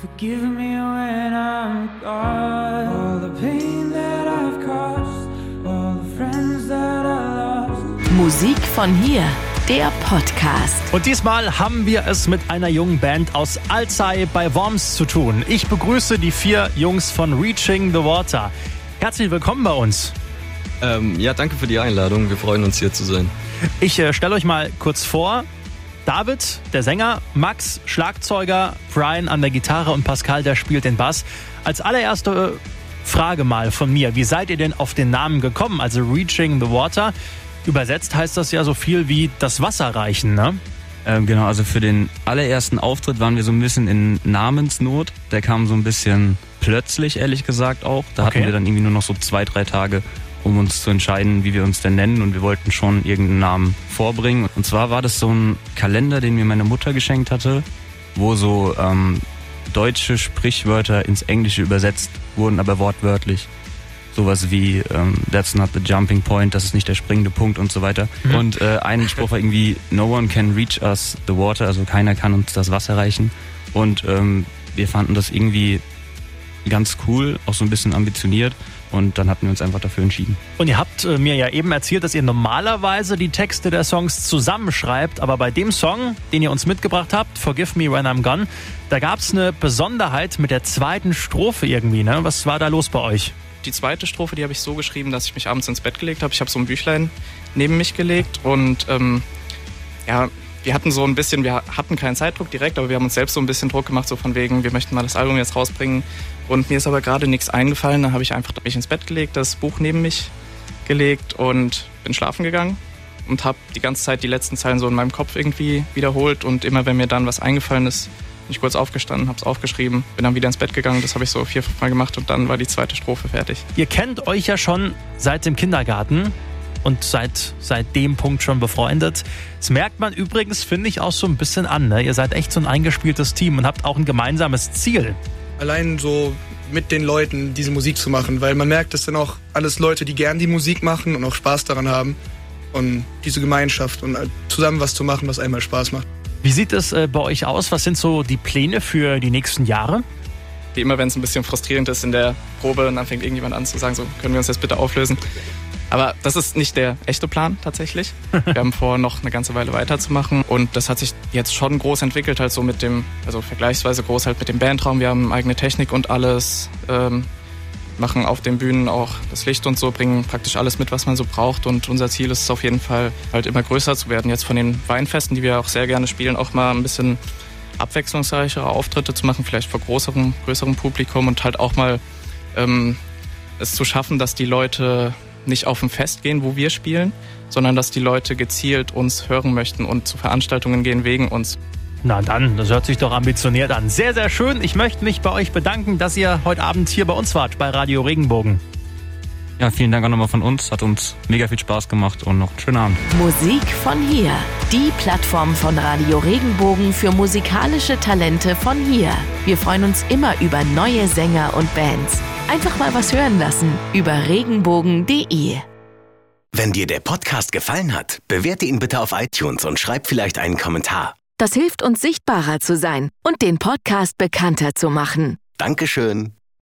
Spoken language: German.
Forgive me when I'm gone. All the pain that I've caused, all the friends that I lost. Musik von hier, der Podcast. Und diesmal haben wir es mit einer jungen Band aus Alzey bei Worms zu tun. Ich begrüße die vier Jungs von Reaching the Water. Herzlich willkommen bei uns. Ähm, ja, danke für die Einladung. Wir freuen uns hier zu sein. Ich äh, stelle euch mal kurz vor. David, der Sänger, Max, Schlagzeuger, Brian an der Gitarre und Pascal, der spielt den Bass. Als allererste äh, Frage mal von mir, wie seid ihr denn auf den Namen gekommen? Also Reaching the Water. Übersetzt heißt das ja so viel wie das Wasser reichen, ne? Ähm, genau, also für den allerersten Auftritt waren wir so ein bisschen in Namensnot. Der kam so ein bisschen plötzlich, ehrlich gesagt auch. Da Okay. hatten wir dann irgendwie nur noch so zwei, drei Tage, um uns zu entscheiden, wie wir uns denn nennen. Und wir wollten schon irgendeinen Namen vorbringen. Und zwar war das so ein Kalender, den mir meine Mutter geschenkt hatte, wo so ähm, deutsche Sprichwörter ins Englische übersetzt wurden, aber wortwörtlich. Sowas wie ähm, That's not the jumping point, das ist nicht der springende Punkt und so weiter. Und äh, ein Spruch war irgendwie No one can reach us the water, also keiner kann uns das Wasser reichen. Und ähm, wir fanden das irgendwie ganz cool, auch so ein bisschen ambitioniert. Und dann hatten wir uns einfach dafür entschieden. Und ihr habt äh, mir ja eben erzählt, dass ihr normalerweise die Texte der Songs zusammenschreibt, aber bei dem Song, den ihr uns mitgebracht habt, Forgive Me When I'm Gone, da gab es eine Besonderheit mit der zweiten Strophe irgendwie, ne? Was war da los bei euch? Die zweite Strophe, die habe ich so geschrieben, dass ich mich abends ins Bett gelegt habe. Ich habe so ein Büchlein neben mich gelegt und ähm, ja, wir hatten so ein bisschen, wir hatten keinen Zeitdruck direkt, aber wir haben uns selbst so ein bisschen Druck gemacht, so von wegen, wir möchten mal das Album jetzt rausbringen. Und mir ist aber gerade nichts eingefallen, dann habe ich einfach mich ins Bett gelegt, das Buch neben mich gelegt und bin schlafen gegangen und habe die ganze Zeit die letzten Zeilen so in meinem Kopf irgendwie wiederholt und immer wenn mir dann was eingefallen ist, bin ich kurz aufgestanden, habe es aufgeschrieben, bin dann wieder ins Bett gegangen, das habe ich so vier, fünf Mal gemacht und dann war die zweite Strophe fertig. Ihr kennt euch ja schon seit dem Kindergarten und seit, seit dem Punkt schon befreundet. Das merkt man übrigens, finde ich, auch so ein bisschen an. Ne? Ihr seid echt so ein eingespieltes Team und habt auch ein gemeinsames Ziel. allein so mit den Leuten diese Musik zu machen, weil man merkt, das sind auch alles Leute, die gern die Musik machen und auch Spaß daran haben. Und diese Gemeinschaft und zusammen was zu machen, was einmal Spaß macht. Wie sieht es äh, bei euch aus? Was sind so die Pläne für die nächsten Jahre? wie immer, wenn es ein bisschen frustrierend ist in der Probe und dann fängt irgendjemand an zu sagen, so können wir uns jetzt bitte auflösen. Aber das ist nicht der echte Plan tatsächlich. Wir haben vor, noch eine ganze Weile weiterzumachen und das hat sich jetzt schon groß entwickelt, halt so mit dem, also vergleichsweise groß halt mit dem Bandraum. Wir haben eigene Technik und alles, ähm, machen auf den Bühnen auch das Licht und so, bringen praktisch alles mit, was man so braucht und unser Ziel ist es auf jeden Fall halt immer größer zu werden. Jetzt von den Weinfesten, die wir auch sehr gerne spielen, auch mal ein bisschen abwechslungsreichere Auftritte zu machen, vielleicht vor größerem, größerem Publikum und halt auch mal ähm, es zu schaffen, dass die Leute nicht auf ein Fest gehen, wo wir spielen, sondern dass die Leute gezielt uns hören möchten und zu Veranstaltungen gehen wegen uns. Na dann, das hört sich doch ambitioniert an. Sehr, sehr schön. Ich möchte mich bei euch bedanken, dass ihr heute Abend hier bei uns wart, bei Radio Regenbogen. Ja, vielen Dank auch nochmal von uns. Hat uns mega viel Spaß gemacht und noch einen schönen Abend. Musik von hier, die Plattform von Radio Regenbogen für musikalische Talente von hier. Wir freuen uns immer über neue Sänger und Bands. Einfach mal was hören lassen über regenbogen.de. Wenn dir der Podcast gefallen hat, bewerte ihn bitte auf iTunes und schreib vielleicht einen Kommentar. Das hilft uns sichtbarer zu sein und den Podcast bekannter zu machen. Dankeschön.